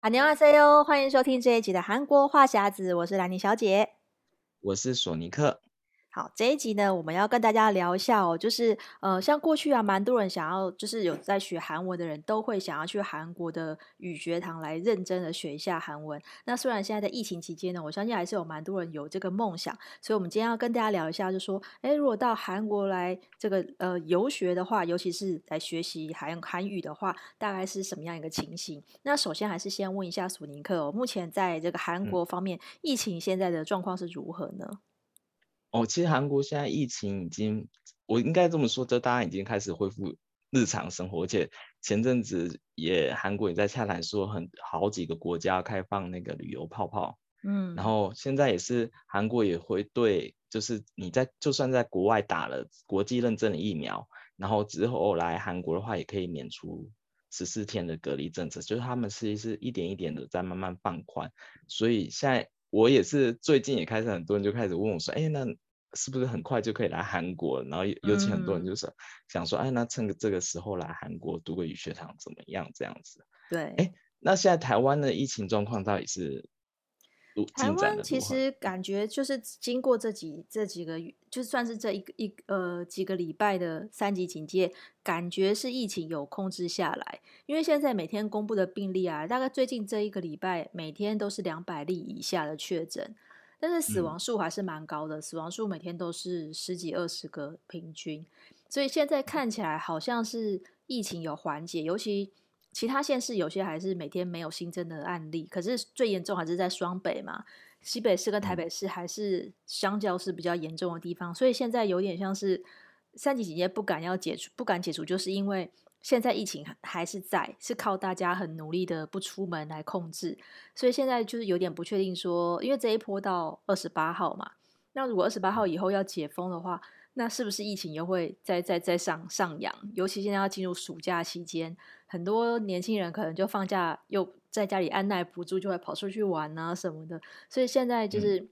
안녕하세요，欢迎收听这一集的韩国话匣子，我是兰妮小姐，我是索尼克。 好，这一集呢，我们要跟大家聊一下哦，就是呃，像过去啊，蛮多人想要，就是有在学韩文的人都会想要去韩国的语学堂来认真的学一下韩文。那虽然现在在疫情期间呢，我相信还是有蛮多人有这个梦想，所以我们今天要跟大家聊一下，就是说，哎，如果到韩国来这个呃游学的话，尤其是来学习韩韩语的话，大概是什么样一个情形？那首先还是先问一下索尼克哦，目前在这个韩国方面，嗯、疫情现在的状况是如何呢？哦，其实韩国现在疫情已经，我应该这么说，就大家已经开始恢复日常生活，而且前阵子也韩国也在洽谈说很好几个国家开放那个旅游泡泡，嗯，然后现在也是韩国也会对，就是你在就算在国外打了国际认证的疫苗，然后之后来韩国的话，也可以免除十四天的隔离政策，就是他们是是一点一点的在慢慢放宽，所以现在。我也是最近也开始，很多人就开始问我说：“哎，那是不是很快就可以来韩国？”然后尤其很多人就是想说：“哎，那趁个这个时候来韩国读个语学堂怎么样？”这样子。对。哎，那现在台湾的疫情状况到底是？台湾其实感觉就是经过这几这几个月，就算是这一个一呃几个礼拜的三级警戒，感觉是疫情有控制下来。因为现在每天公布的病例啊，大概最近这一个礼拜每天都是两百例以下的确诊，但是死亡数还是蛮高的，嗯、死亡数每天都是十几二十个平均。所以现在看起来好像是疫情有缓解，尤其。其他县市有些还是每天没有新增的案例，可是最严重还是在双北嘛，西北市跟台北市还是相较是比较严重的地方，所以现在有点像是三级警戒不敢要解除，不敢解除，就是因为现在疫情还是在，是靠大家很努力的不出门来控制，所以现在就是有点不确定说，因为这一波到二十八号嘛，那如果二十八号以后要解封的话。那是不是疫情又会再再再上上扬？尤其现在要进入暑假期间，很多年轻人可能就放假又在家里按耐不住，就会跑出去玩啊什么的。所以现在就是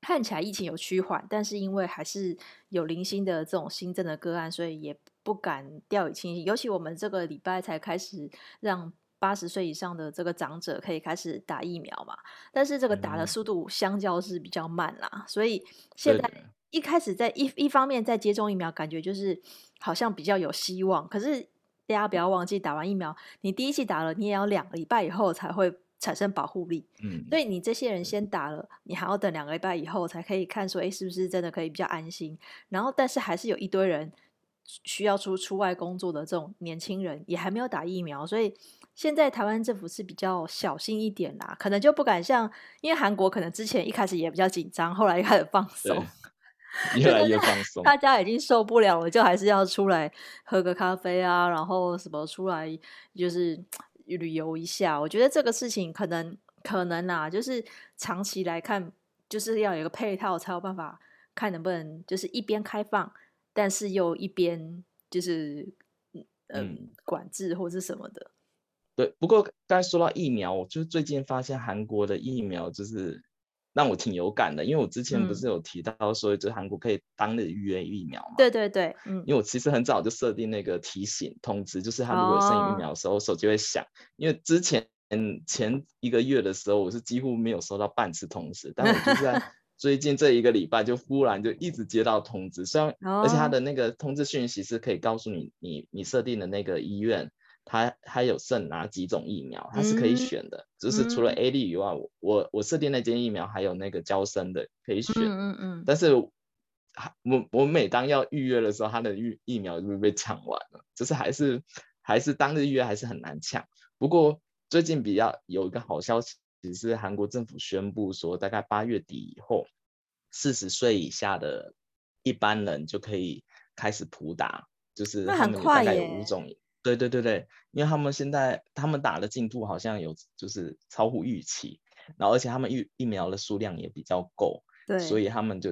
看起来疫情有趋缓，嗯、但是因为还是有零星的这种新增的个案，所以也不敢掉以轻心。尤其我们这个礼拜才开始让八十岁以上的这个长者可以开始打疫苗嘛，但是这个打的速度相较是比较慢啦，嗯、所以现在。一开始在一一方面在接种疫苗，感觉就是好像比较有希望。可是大家不要忘记，打完疫苗，你第一剂打了，你也要两个礼拜以后才会产生保护力。嗯，所以你这些人先打了，你还要等两个礼拜以后才可以看说，哎，是不是真的可以比较安心？然后，但是还是有一堆人需要出出外工作的这种年轻人，也还没有打疫苗，所以现在台湾政府是比较小心一点啦，可能就不敢像，因为韩国可能之前一开始也比较紧张，后来又开始放松。越来越放松，大家已经受不了了，就还是要出来喝个咖啡啊，然后什么出来就是旅游一下。我觉得这个事情可能可能啊，就是长期来看，就是要有一个配套，才有办法看能不能就是一边开放，但是又一边就是嗯，嗯管制或是什么的。对，不过刚才说到疫苗，我就最近发现韩国的疫苗就是。让我挺有感的，因为我之前不是有提到说，就韩国可以当日预约疫苗嘛？对对对，嗯，因为我其实很早就设定那个提醒通知，就是他如果有剩余疫苗的时候，手机会响。哦、因为之前前一个月的时候，我是几乎没有收到半次通知，但我就是在 最近这一个礼拜，就忽然就一直接到通知，虽然、哦、而且他的那个通知讯息是可以告诉你，你你设定的那个医院。它还有剩哪几种疫苗，它是可以选的，嗯、就是除了 A 粒以外，嗯、我我设定那间疫苗还有那个娇生的可以选，嗯嗯，嗯。但是我我每当要预约的时候，它的预疫苗就会被抢完了，就是还是还是当日预约还是很难抢。不过最近比较有一个好消息，是韩国政府宣布说，大概八月底以后，四十岁以下的一般人就可以开始普打，就是他们大概有五种。对对对对，因为他们现在他们打的进度好像有就是超乎预期，然后而且他们疫疫苗的数量也比较够，对，所以他们就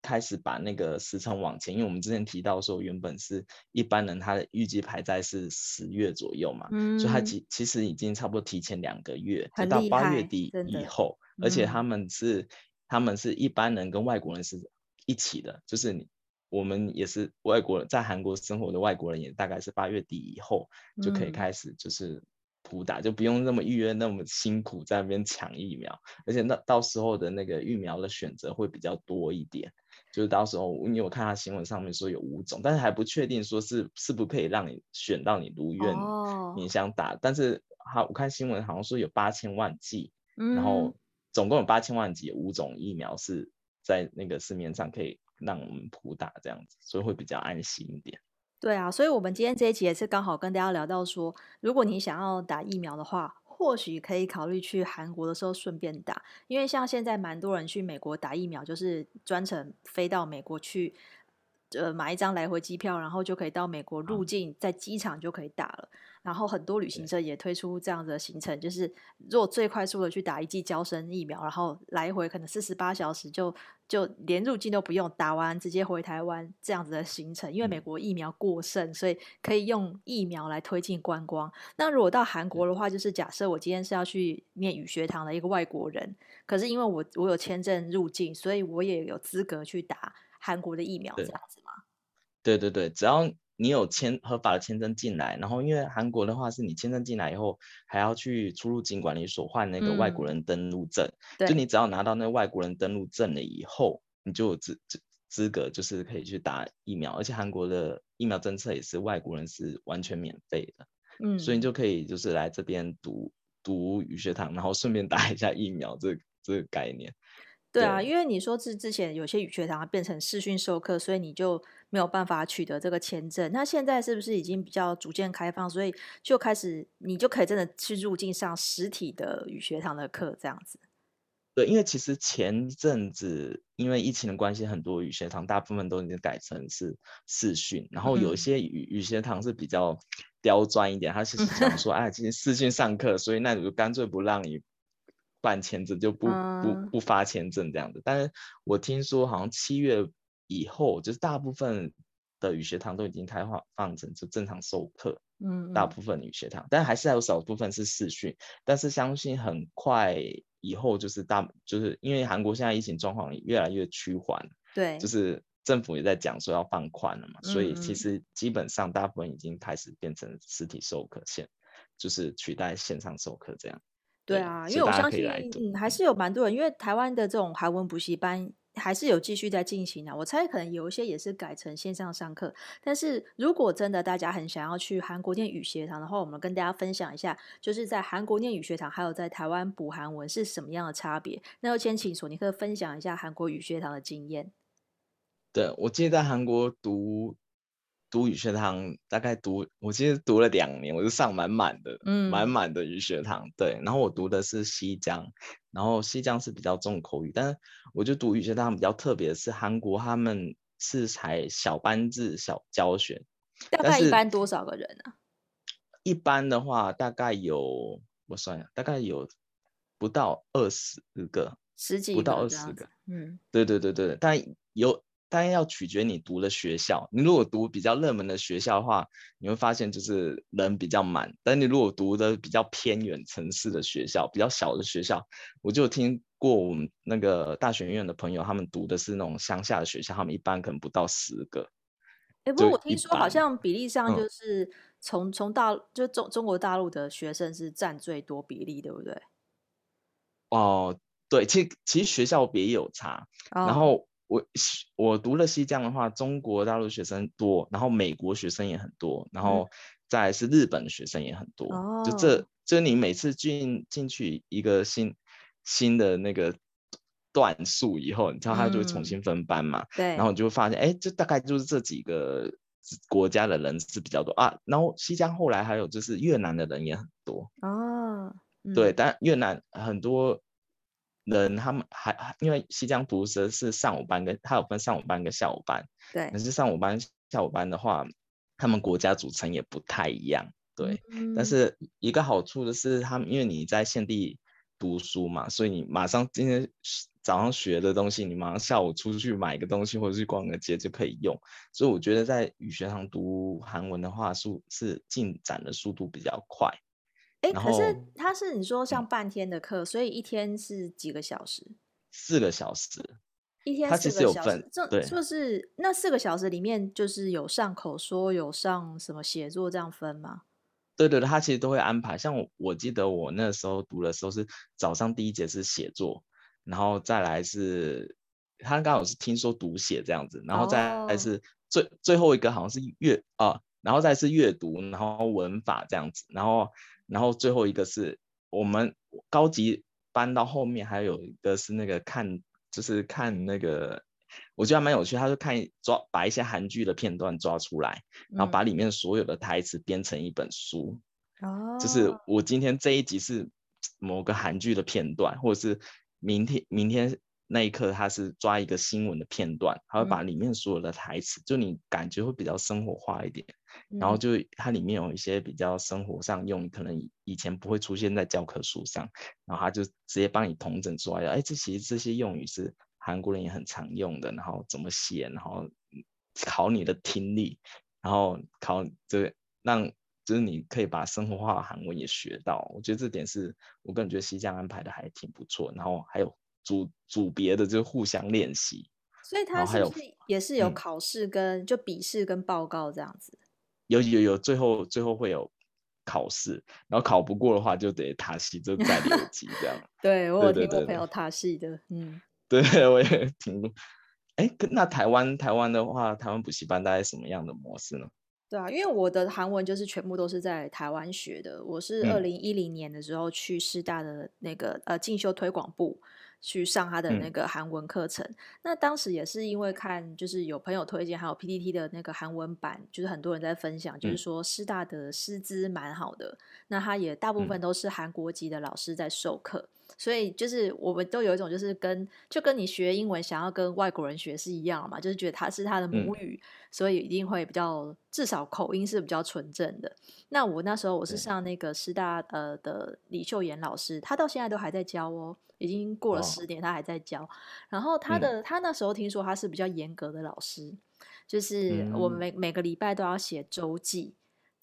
开始把那个时程往前。因为我们之前提到说，原本是一般人他的预计排在是十月左右嘛，嗯，所以他其其实已经差不多提前两个月，就到八月底以后，而且他们是、嗯、他们是一般人跟外国人是一起的，就是你。我们也是外国人，在韩国生活的外国人，也大概是八月底以后就可以开始就是普打，就不用那么预约那么辛苦在那边抢疫苗，而且那到时候的那个疫苗的选择会比较多一点。就是到时候，因为我看他新闻上面说有五种，但是还不确定说是是不可以让你选到你如愿你想打。Oh. 但是好，我看新闻好像说有八千万剂，嗯，然后总共有八千万剂，五种疫苗是在那个市面上可以让我们普打这样子，所以会比较安心一点。对啊，所以我们今天这一集也是刚好跟大家聊到说，如果你想要打疫苗的话。或许可以考虑去韩国的时候顺便打，因为像现在蛮多人去美国打疫苗，就是专程飞到美国去，呃，买一张来回机票，然后就可以到美国入境，在机场就可以打了。然后很多旅行社也推出这样的行程，就是如果最快速的去打一剂胶生疫苗，然后来回可能四十八小时就就连入境都不用，打完直接回台湾这样子的行程。因为美国疫苗过剩，所以可以用疫苗来推进观光。那如果到韩国的话，就是假设我今天是要去念语学堂的一个外国人，可是因为我我有签证入境，所以我也有资格去打韩国的疫苗，这样子吗？对对对，只要。你有签合法的签证进来，然后因为韩国的话是你签证进来以后还要去出入境管理所换那个外国人登录证，嗯、就你只要拿到那个外国人登录证了以后，你就有资资资格就是可以去打疫苗，而且韩国的疫苗政策也是外国人是完全免费的，嗯，所以你就可以就是来这边读读语学堂，然后顺便打一下疫苗，这这个概念。对啊，因为你说之之前有些语学堂变成视讯授课，所以你就没有办法取得这个签证。那现在是不是已经比较逐渐开放，所以就开始你就可以真的去入境上实体的语学堂的课这样子？对，因为其实前阵子因为疫情的关系，很多语学堂大部分都已经改成是视讯，然后有一些语语学堂是比较刁钻一点，他其实想说，哎，今天视讯上课，所以那我就干脆不让你。办签证就不不不发签证这样子，但是我听说好像七月以后，就是大部分的语学堂都已经开放放成就正常授课，嗯，大部。分语学堂，但还是还有少部分是视讯，但是相信很快以后就是大，就是因为韩国现在疫情状况越来越趋缓，对，就是政府也在讲说要放宽了嘛，所以其实基本上大部分已经开始变成实体授课线，就是取代线上授课这样。对啊，因为我相信，嗯，还是有蛮多人，因为台湾的这种韩文补习班还是有继续在进行的。我猜可能有一些也是改成线上上课。但是如果真的大家很想要去韩国念语学堂的话，我们跟大家分享一下，就是在韩国念语学堂，还有在台湾补韩文是什么样的差别。那就先请索尼克分享一下韩国语学堂的经验。对，我记得在韩国读。读语学堂大概读，我其实读了两年，我就上满满的，嗯，满满的语学堂。对，然后我读的是西江，然后西江是比较重口语，但是我就读语学堂比较特别的是，韩国他们是采小班制小教学，大概一般多少个人啊？一般的话大概有，我算下，大概有不到二十个，十几不到二十个，嗯，对对对对，但有。当然要取决你读的学校。你如果读比较热门的学校的话，你会发现就是人比较满。但你如果读的比较偏远城市的学校，比较小的学校，我就听过我们那个大学院的朋友，他们读的是那种乡下的学校，他们一般可能不到十个。哎，不过我听说好像比例上就是从从、嗯、大就中中国大陆的学生是占最多比例，对不对？哦，对，其实其实学校别有差，哦、然后。我我读了西江的话，中国大陆学生多，然后美国学生也很多，然后再是日本学生也很多。哦、就这，就你每次进进去一个新新的那个段数以后，你知道他就会重新分班嘛？嗯、对。然后你就会发现，哎，这大概就是这几个国家的人是比较多啊。然后西江后来还有就是越南的人也很多。哦。嗯、对，但越南很多。人他们还还因为西江读的是上午班跟，他有分上午班跟下午班。对。可是上午班、下午班的话，他们国家组成也不太一样。对。嗯。但是一个好处的是，他们因为你在现地读书嘛，所以你马上今天早上学的东西，你马上下午出去买个东西或者去逛个街就可以用。所以我觉得在语学堂读韩文的话，速是进展的速度比较快。哎，可是他是你说上半天的课，嗯、所以一天是几个小时？四个小时，一天四个小时。这对，就是那四个小时里面，就是有上口说，有上什么写作这样分吗？对对对，他其实都会安排。像我我记得我那时候读的时候是早上第一节是写作，然后再来是他刚好是听说读写这样子，然后再来是最、oh. 最后一个好像是阅啊，然后再是阅读，然后文法这样子，然后然后最后一个是我们高级班到后面还有一个是那个看就是看那个。我觉得还蛮有趣，他就看抓把一些韩剧的片段抓出来，然后把里面所有的台词编成一本书。哦、嗯，就是我今天这一集是某个韩剧的片段，或者是明天明天那一刻他是抓一个新闻的片段，他会把里面所有的台词，嗯、就你感觉会比较生活化一点。然后就它里面有一些比较生活上用，可能以前不会出现在教科书上，然后他就直接帮你统整出来了，哎，这其实这些用语是。韩国人也很常用的，然后怎么写，然后考你的听力，然后考这个让就是你可以把生活化的韩文也学到。我觉得这点是我个人觉得西江安排的还挺不错。然后还有组组别的就互相练习，所以他是不是也是有考试跟、嗯、就笔试跟报告这样子？有有有，最后最后会有考试，然后考不过的话就得塔戏，就再留 级这样。对，我有听过朋友塔戏的，嗯。对，我也挺，哎，那台湾台湾的话，台湾补习班大概什么样的模式呢？对啊，因为我的韩文就是全部都是在台湾学的。我是二零一零年的时候去师大的那个、嗯、呃进修推广部去上他的那个韩文课程。嗯、那当时也是因为看就是有朋友推荐，还有 PPT 的那个韩文版，就是很多人在分享，就是说师大的师资蛮好的。嗯、那他也大部分都是韩国籍的老师在授课。嗯所以就是我们都有一种就是跟就跟你学英文想要跟外国人学是一样嘛，就是觉得他是他的母语，嗯、所以一定会比较至少口音是比较纯正的。那我那时候我是上那个师大呃的李秀妍老师，他到现在都还在教哦，已经过了十年他还在教。哦、然后他的、嗯、他那时候听说他是比较严格的老师，就是我们每每个礼拜都要写周记。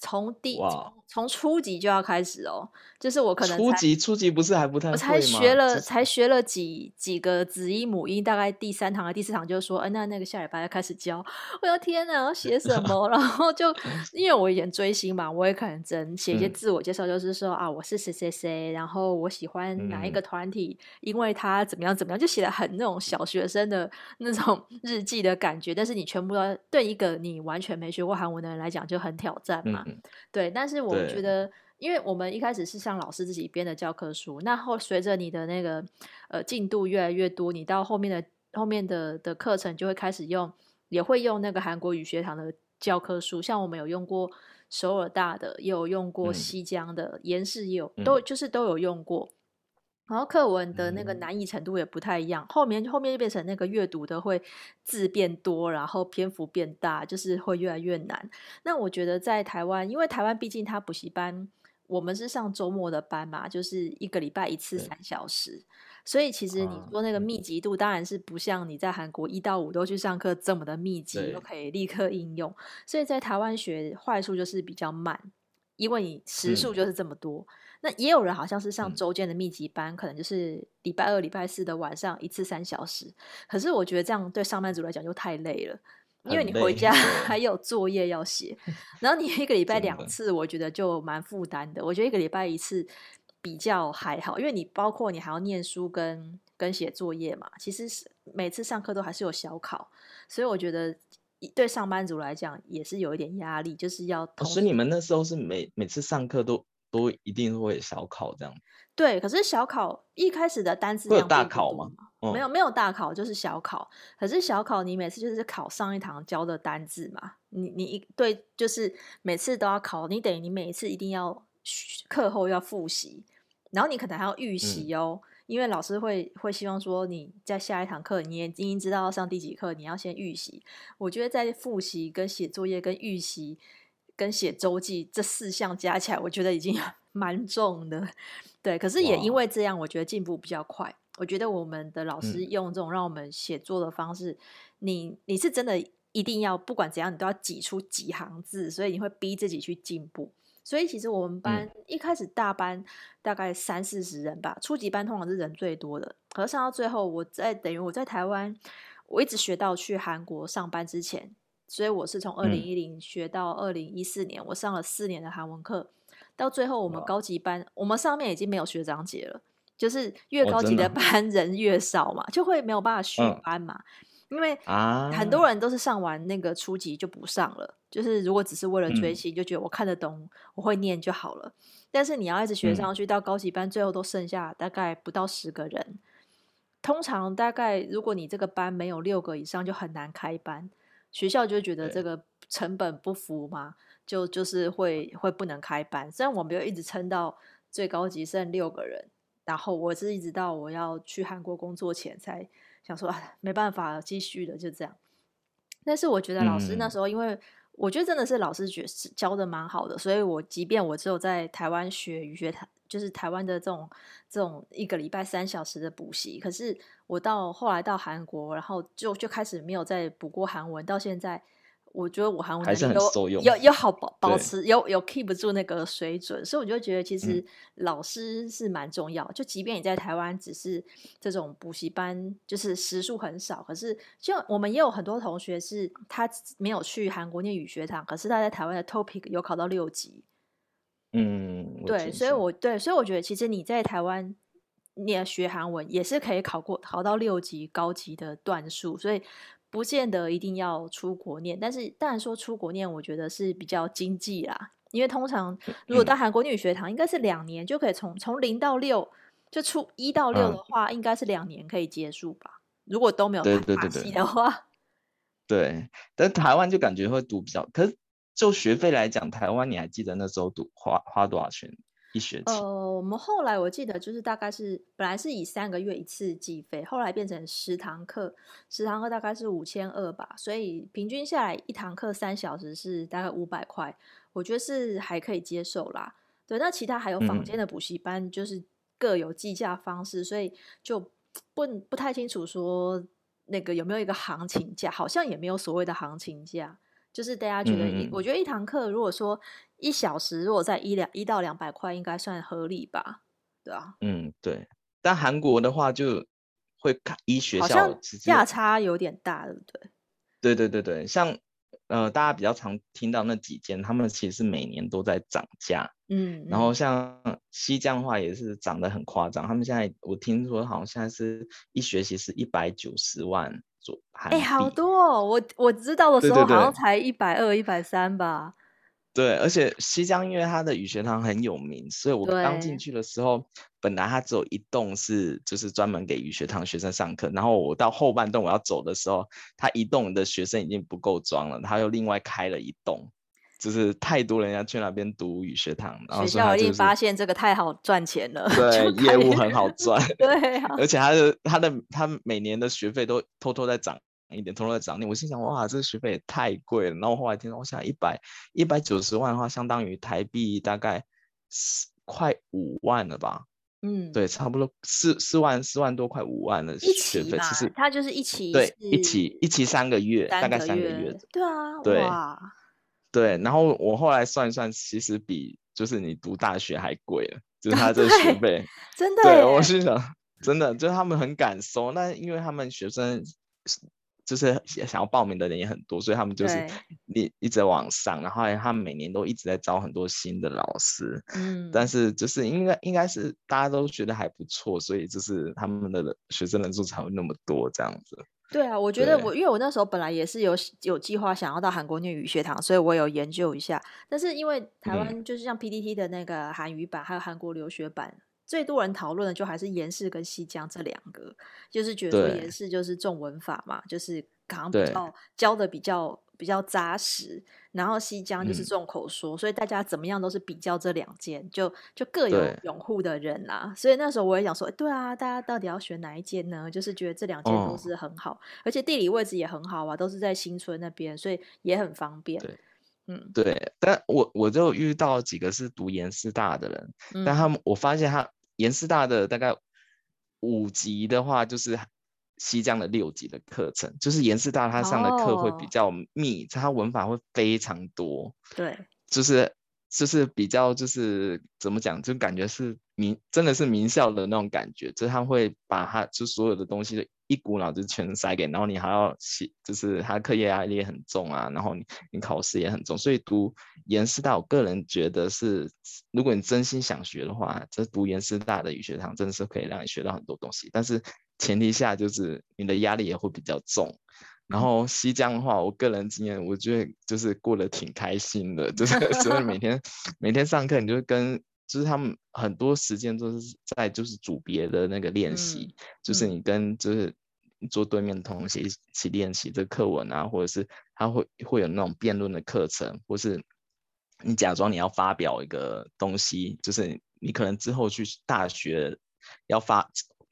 从第从从初级就要开始哦，就是我可能初级初级不是还不太？我才学了才学了几几个子音母音，大概第三堂和第四堂就说，哎，那那个下礼拜要开始教。我的天哪，要写什么？然后就 因为我以前追星嘛，我也可能真写一些自我介绍，就是说、嗯、啊，我是谁谁谁，然后我喜欢哪一个团体，嗯、因为他怎么样怎么样，就写的很那种小学生的那种 日记的感觉。但是你全部要对一个你完全没学过韩文的人来讲就很挑战嘛。嗯对，但是我觉得，因为我们一开始是像老师自己编的教科书，那后随着你的那个呃进度越来越多，你到后面的后面的的课程就会开始用，也会用那个韩国语学堂的教科书，像我们有用过首尔大的，也有用过西江的，延世、嗯、也有，都就是都有用过。然后课文的那个难易程度也不太一样，嗯、后面后面就变成那个阅读的会字变多，然后篇幅变大，就是会越来越难。那我觉得在台湾，因为台湾毕竟它补习班，我们是上周末的班嘛，就是一个礼拜一次三小时，所以其实你说那个密集度当然是不像你在韩国一到五都去上课这么的密集，对都可以立刻应用。所以在台湾学坏处就是比较慢，因为你时数就是这么多。嗯那也有人好像是上周间的密集班，嗯、可能就是礼拜二、礼拜四的晚上一次三小时。可是我觉得这样对上班族来讲就太累了，因为你回家 还有作业要写，然后你一个礼拜两次，我觉得就蛮负担的。我觉得一个礼拜一次比较还好，因为你包括你还要念书跟跟写作业嘛。其实是每次上课都还是有小考，所以我觉得对上班族来讲也是有一点压力，就是要。所以你们那时候是每每次上课都。都一定会小考这样，对。可是小考一开始的单词量会有大考吗？没有，没有大考，就是小考。可是小考你每次就是考上一堂教的单字嘛，你你一对就是每次都要考，你等于你每一次一定要课后要复习，然后你可能还要预习哦，嗯、因为老师会会希望说你在下一堂课你也已经知道要上第几课，你要先预习。我觉得在复习跟写作业跟预习。跟写周记这四项加起来，我觉得已经 蛮重的，对。可是也因为这样，我觉得进步比较快。我觉得我们的老师用这种让我们写作的方式，嗯、你你是真的一定要不管怎样，你都要挤出几行字，所以你会逼自己去进步。所以其实我们班一开始大班大概三四十人吧，初级班通常是人最多的。可是上到最后，我在等于我在台湾，我一直学到去韩国上班之前。所以我是从二零一零学到二零一四年，嗯、我上了四年的韩文课。到最后我们高级班，我们上面已经没有学长姐了，就是越高级的班 人越少嘛，就会没有办法续班嘛。因为很多人都是上完那个初级就不上了，就是如果只是为了追星，就觉得我看得懂，我会念就好了。但是你要一直学上去，到高级班最后都剩下大概不到十个人。通常大概如果你这个班没有六个以上，就很难开班。学校就觉得这个成本不符嘛，就就是会会不能开班。虽然我没有一直撑到最高级剩六个人，然后我是一直到我要去韩国工作前才。想说啊，没办法继续了，就这样。但是我觉得老师那时候，因为我觉得真的是老师觉教的蛮好的，所以我即便我只有在台湾学语学堂，就是台湾的这种这种一个礼拜三小时的补习，可是我到后来到韩国，然后就就开始没有再补过韩文，到现在。我觉得我韩文还是很受用，有有好保 保持有有 keep 住那个水准，所以我就觉得其实老师是蛮重要。嗯、就即便你在台湾只是这种补习班，就是时数很少，可是就我们也有很多同学是他没有去韩国念语学堂，可是他在台湾的 topic 有考到六级。嗯，对，所以我对，所以我觉得其实你在台湾念学韩文也是可以考过考到六级高级的段数，所以。不见得一定要出国念，但是当然说出国念，我觉得是比较经济啦。因为通常如果到韩国女学堂，应该是两年就可以从从零到六，就出一到六的话，嗯、应该是两年可以结束吧。如果都没有卡戏的话，对，对，对，对，但台湾就感觉会读比较，可是就学费来讲，台湾你还记得那时候读花花多少钱？一学期，呃，我们后来我记得就是大概是本来是以三个月一次计费，后来变成十堂课，十堂课大概是五千二吧，所以平均下来一堂课三小时是大概五百块，我觉得是还可以接受啦。对，那其他还有坊间的补习班，就是各有计价方式，嗯、所以就不不太清楚说那个有没有一个行情价，好像也没有所谓的行情价。就是大家觉得一，嗯、我觉得一堂课如果说一小时，如果在一两一到两百块，应该算合理吧？对啊，嗯，对。但韩国的话就会看医学校，好像价差有点大，对不对？对对对对，像呃，大家比较常听到那几间，他们其实每年都在涨价。嗯。然后像西江的话也是涨得很夸张，他们现在我听说好像现在是一学期是一百九十万。哎、欸，好多哦！我我知道的时候好像才一百二、一百三吧。对，而且西江因为它的语学堂很有名，所以我刚进去的时候，本来它只有一栋是就是专门给语学堂学生上课，然后我到后半栋我要走的时候，它一栋的学生已经不够装了，它又另外开了一栋。就是太多人要去那边读语学堂，然后学校一定发现这个太好赚钱了，对，业务很好 赚，对、啊，而且他的他的他每年的学费都偷偷在涨一点，偷偷在涨。我心想，哇，这个学费也太贵了。然后后来听到，我想一百一百九十万的话，相当于台币大概四快五万了吧？嗯，对，差不多四四万四万多，快五万的学费。其实他就是一期，对，一起一起三个月，大概三个月。对啊，对。哇对，然后我后来算一算，其实比就是你读大学还贵了，就是他这个学 费，真的。对，我心想，真的，就是他们很敢收，那因为他们学生就是想要报名的人也很多，所以他们就是一一直往上，然后他们每年都一直在招很多新的老师，嗯，但是就是应该应该是大家都觉得还不错，所以就是他们的学生人数才会那么多这样子。对啊，我觉得我因为我那时候本来也是有有计划想要到韩国念语学堂，所以我有研究一下。但是因为台湾就是像 PDT 的那个韩语版，还有韩国留学版，最多人讨论的就还是延世跟西江这两个，就是觉得说延世就是重文法嘛，就是好像比较教的比较。比较扎实，然后西江就是重口说，嗯，所以大家怎么样都是比较这两间，就就各有拥护的人啦。所以那时候我也想说，对啊，大家到底要选哪一间呢？就是觉得这两间都是很好，哦，而且地理位置也很好啊，都是在新村那边，所以也很方便。对，嗯，对。但我我就遇到几个是读延师大的人，嗯，但他们我发现他延师大的大概五级的话，就是。西江的六级的课程，就是延世大他上的课会比较密，他、oh. 文法会非常多。对，就是就是比较就是怎么讲，就感觉是名真的是名校的那种感觉，就是他会把他就所有的东西一股脑就全塞给，然后你还要写，就是他课业压力也很重啊，然后你你考试也很重，所以读延师大，我个人觉得是，如果你真心想学的话，这读延师大的语学堂真的是可以让你学到很多东西，但是前提下就是你的压力也会比较重。然后西江的话，我个人经验，我觉得就是过得挺开心的，就是所 以每天每天上课，你就跟就是他们很多时间都是在就是组别的那个练习，嗯、就是你跟就是坐对面的同学一起练习这课文啊，或者是他会会有那种辩论的课程，或是你假装你要发表一个东西，就是你可能之后去大学要发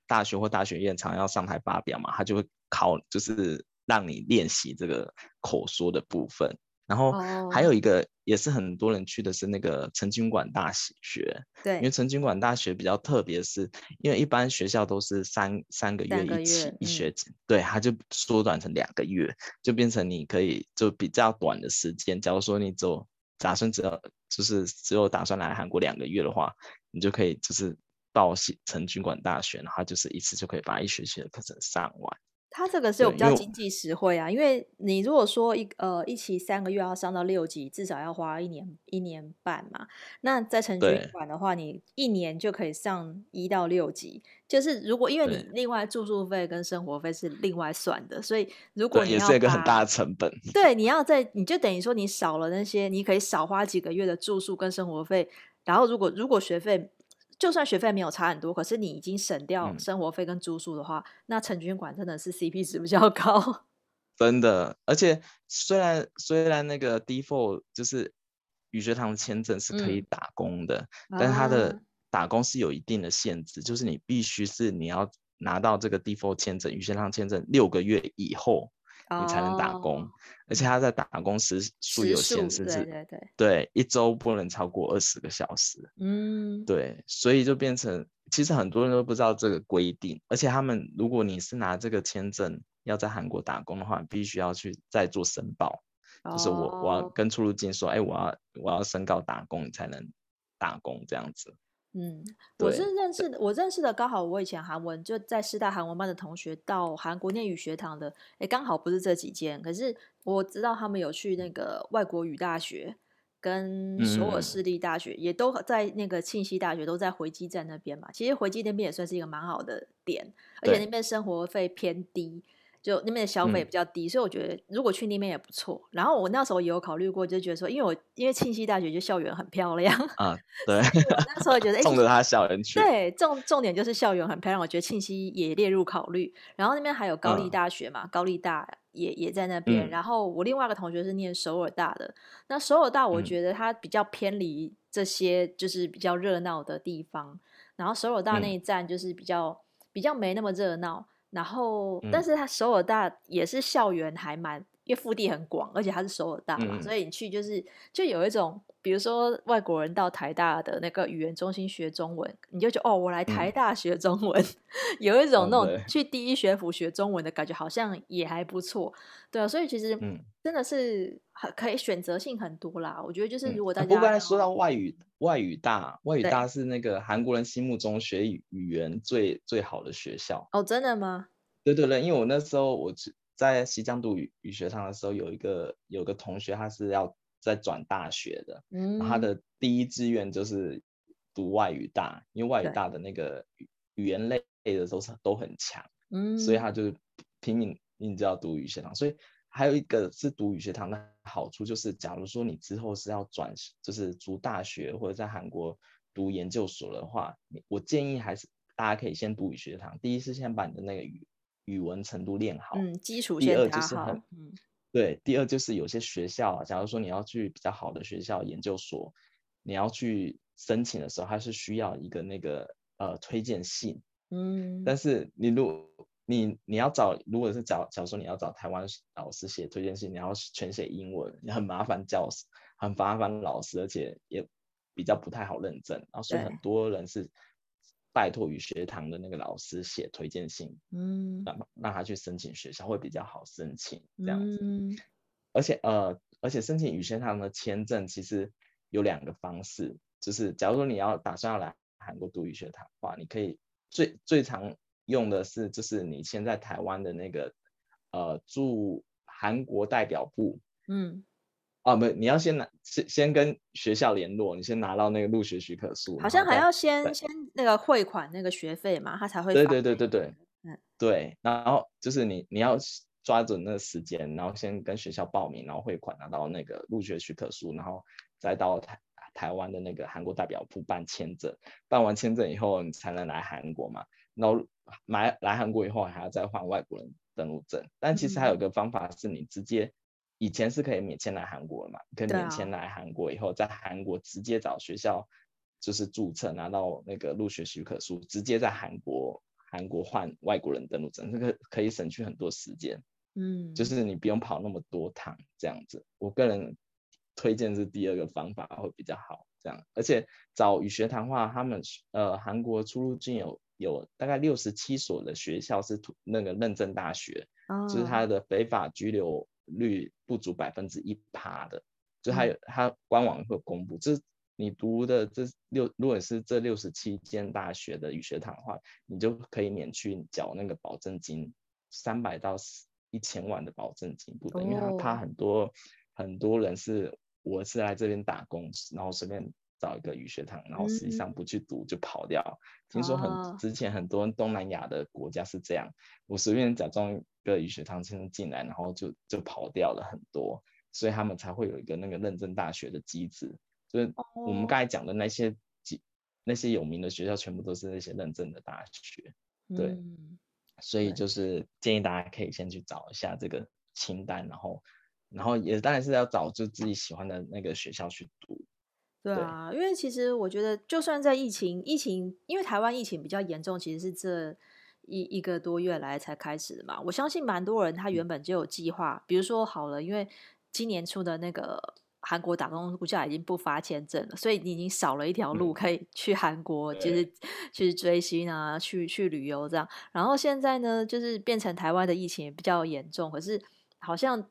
大学或大学院常要上台发表嘛，他就会考就是。让你练习这个口说的部分，然后还有一个也是很多人去的是那个成均馆大学，对，因为成均馆大学比较特别，是因为一般学校都是三三个月一起一学期，嗯、对，它就缩短成两个月，就变成你可以就比较短的时间。假如说你走打算只要就是只有打算来韩国两个月的话，你就可以就是报成军馆大学，然后就是一次就可以把一学期的课程上完。它这个是有比较经济实惠啊，因为，你如果说一呃一期三个月要上到六级，至少要花一年一年半嘛。那在成均馆的话，你一年就可以上一到六级。就是如果因为你另外住宿费跟生活费是另外算的，所以如果你要也是一个很大的成本。对，你要在你就等于说你少了那些，你可以少花几个月的住宿跟生活费。然后如果如果学费。就算学费没有差很多，可是你已经省掉生活费跟住宿的话，嗯、那成均馆真的是 CP 值比较高。真的，而且虽然虽然那个 default 就是语学堂的签证是可以打工的，嗯、但是它的打工是有一定的限制，啊、就是你必须是你要拿到这个 default 签证语学堂签证六个月以后。你才能打工，哦、而且他在打工时数有限制，是，对对对，对，一周不能超过二十个小时。嗯，对，所以就变成，其实很多人都不知道这个规定，而且他们如果你是拿这个签证要在韩国打工的话，必须要去再做申报，哦、就是我我要跟出入境说，哎，我要我要申告打工，你才能打工这样子。嗯，我是认识的，我认识的刚好我以前韩文就在师大韩文班的同学到韩国念语学堂的，哎，刚好不是这几间，可是我知道他们有去那个外国语大学跟首尔市立大学，嗯、也都在那个庆熙大学都在回基站那边嘛。其实回基那边也算是一个蛮好的点，而且那边生活费偏低。就那边的消费比较低，嗯、所以我觉得如果去那边也不错。然后我那时候也有考虑过，就觉得说，因为我因为庆熙大学就校园很漂亮啊，对，那时候觉得 冲着他校园去，对，重重点就是校园很漂亮，我觉得庆熙也列入考虑。然后那边还有高丽大学嘛，嗯、高丽大也也在那边。嗯、然后我另外一个同学是念首尔大的，那首尔大我觉得它比较偏离这些就是比较热闹的地方。然后首尔大那一站就是比较、嗯、比较没那么热闹。然后，但是他首尔大也是校园还蛮，因为腹地很广，而且它是首尔大嘛，嗯、所以你去就是就有一种，比如说外国人到台大的那个语言中心学中文，你就觉得哦，我来台大学中文，嗯、有一种那种去第一学府学中文的感觉，好像也还不错，对啊，所以其实真的是很可以选择性很多啦。我觉得就是如果大家，我刚才说到外语，外语大，外语大是那个韩国人心目中学语语言最最好的学校。哦，真的吗？对对对，因为我那时候我在西江读语语学堂的时候，有一个有个同学，他是要在转大学的，嗯，他的第一志愿就是读外语大，因为外语大的那个语言类的都是都很强，嗯，所以他就拼命你知道读语学堂。所以还有一个是读语学堂的好处就是，假如说你之后是要转，就是读大学或者在韩国读研究所的话，我建议还是大家可以先读语学堂。第一是先把你的那个语语文程度练好，嗯，基础第二就是很，嗯，对。第二就是有些学校啊，假如说你要去比较好的学校研究所，你要去申请的时候，它是需要一个那个呃推荐信，嗯。但是你如你你要找，如果是找，假如说你要找台湾老师写推荐信，你要全写英文，你很麻烦教，很麻烦老师，而且也比较不太好认证，然后所以很多人是。拜托语学堂的那个老师写推荐信，嗯，让让他去申请学校会比较好申请这样子。嗯、而且呃，而且申请语学堂的签证其实有两个方式，就是假如说你要打算要来韩国读语学堂的话，你可以最最常用的是就是你先在台湾的那个呃驻韩国代表部，嗯。哦，不，你要先拿先先跟学校联络，你先拿到那个入学许可书，好像还要先先那个汇款那个学费嘛，他才会。对对对对对，嗯，对，然后就是你你要抓准那个时间，然后先跟学校报名，然后汇款拿到那个入学许可书，然后再到台台湾的那个韩国代表部办签证，办完签证以后你才能来韩国嘛，然后来来韩国以后还要再换外国人登录证，但其实还有一个方法是你直接。以前是可以免签来韩国的嘛？可以免签来韩国以后，在韩国直接找学校，就是注册拿到那个入学许可书，直接在韩国韩国换外国人登录证，这个可以省去很多时间。嗯，就是你不用跑那么多趟这样子。我个人推荐是第二个方法会比较好，这样。而且找语学堂话，他们呃韩国出入境有有大概六十七所的学校是那个认证大学，哦、就是他的非法居留。率不足百分之一趴的，就还有他官网会公布，这你读的这六，如果是这六十七间大学的语学堂的话，你就可以免去缴那个保证金，三百到一千万的保证金不等，因为他怕很多很多人是我是来这边打工，然后随便找一个语学堂，然后实际上不去读就跑掉。听说很之前很多东南亚的国家是这样，我随便假装。个语学堂先进来，然后就就跑掉了很多，所以他们才会有一个那个认证大学的机制。就是我们刚才讲的那些几、oh. 那些有名的学校，全部都是那些认证的大学。对，嗯、所以就是建议大家可以先去找一下这个清单，然后然后也当然是要找就自己喜欢的那个学校去读。对啊，对因为其实我觉得，就算在疫情疫情，因为台湾疫情比较严重，其实是这。一一个多月来才开始的嘛，我相信蛮多人他原本就有计划，比如说好了，因为今年初的那个韩国打工度假已经不发签证了，所以你已经少了一条路可以去韩国，就是去追星啊，去去旅游这样。然后现在呢，就是变成台湾的疫情也比较严重，可是好像。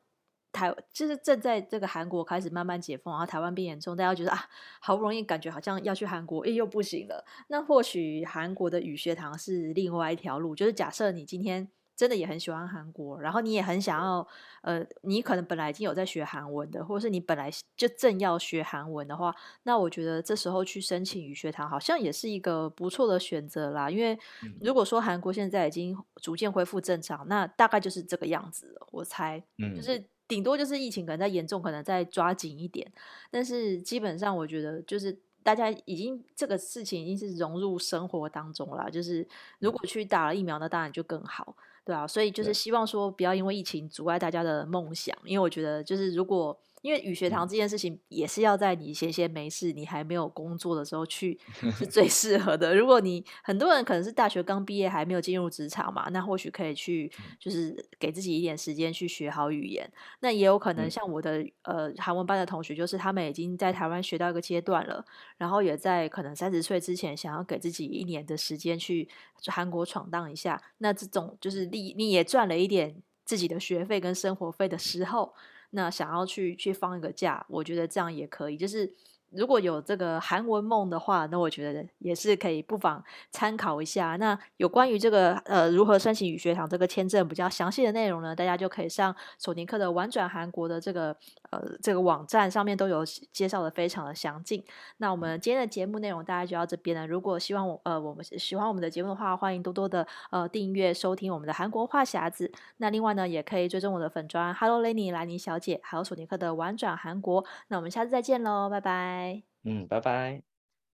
台就是正在这个韩国开始慢慢解封，然后台湾变严重，大家觉得啊，好不容易感觉好像要去韩国，诶，又不行了。那或许韩国的语学堂是另外一条路，就是假设你今天真的也很喜欢韩国，然后你也很想要，呃，你可能本来已经有在学韩文的，或者是你本来就正要学韩文的话，那我觉得这时候去申请语学堂好像也是一个不错的选择啦。因为如果说韩国现在已经逐渐恢复正常，那大概就是这个样子了，我猜，嗯就是。顶多就是疫情可能再严重，可能再抓紧一点，但是基本上我觉得就是大家已经这个事情已经是融入生活当中了，就是如果去打了疫苗，那当然就更好，对啊，所以就是希望说不要因为疫情阻碍大家的梦想，因为我觉得就是如果。因为语学堂这件事情也是要在你闲闲没事、你还没有工作的时候去是最 适合的。如果你很多人可能是大学刚毕业还没有进入职场嘛，那或许可以去就是给自己一点时间去学好语言。那也有可能像我的呃韩文班的同学，就是他们已经在台湾学到一个阶段了，然后也在可能三十岁之前想要给自己一年的时间去韩国闯荡一下。那这种就是你你也赚了一点自己的学费跟生活费的时候。那想要去去放一个假，我觉得这样也可以，就是。如果有这个韩文梦的话，那我觉得也是可以不妨参考一下。那有关于这个呃如何申请语学堂这个签证比较详细的内容呢，大家就可以上索尼克的玩转韩国的这个呃这个网站上面都有介绍的非常的详尽。那我们今天的节目内容大概就到这边了。如果希望我呃我们喜欢我们的节目的话，欢迎多多的呃订阅收听我们的韩国话匣子。那另外呢，也可以追踪我的粉砖 Hello Lenny 兰妮小姐，还有索尼克的玩转韩国。那我们下次再见喽，拜拜。嗯，拜拜。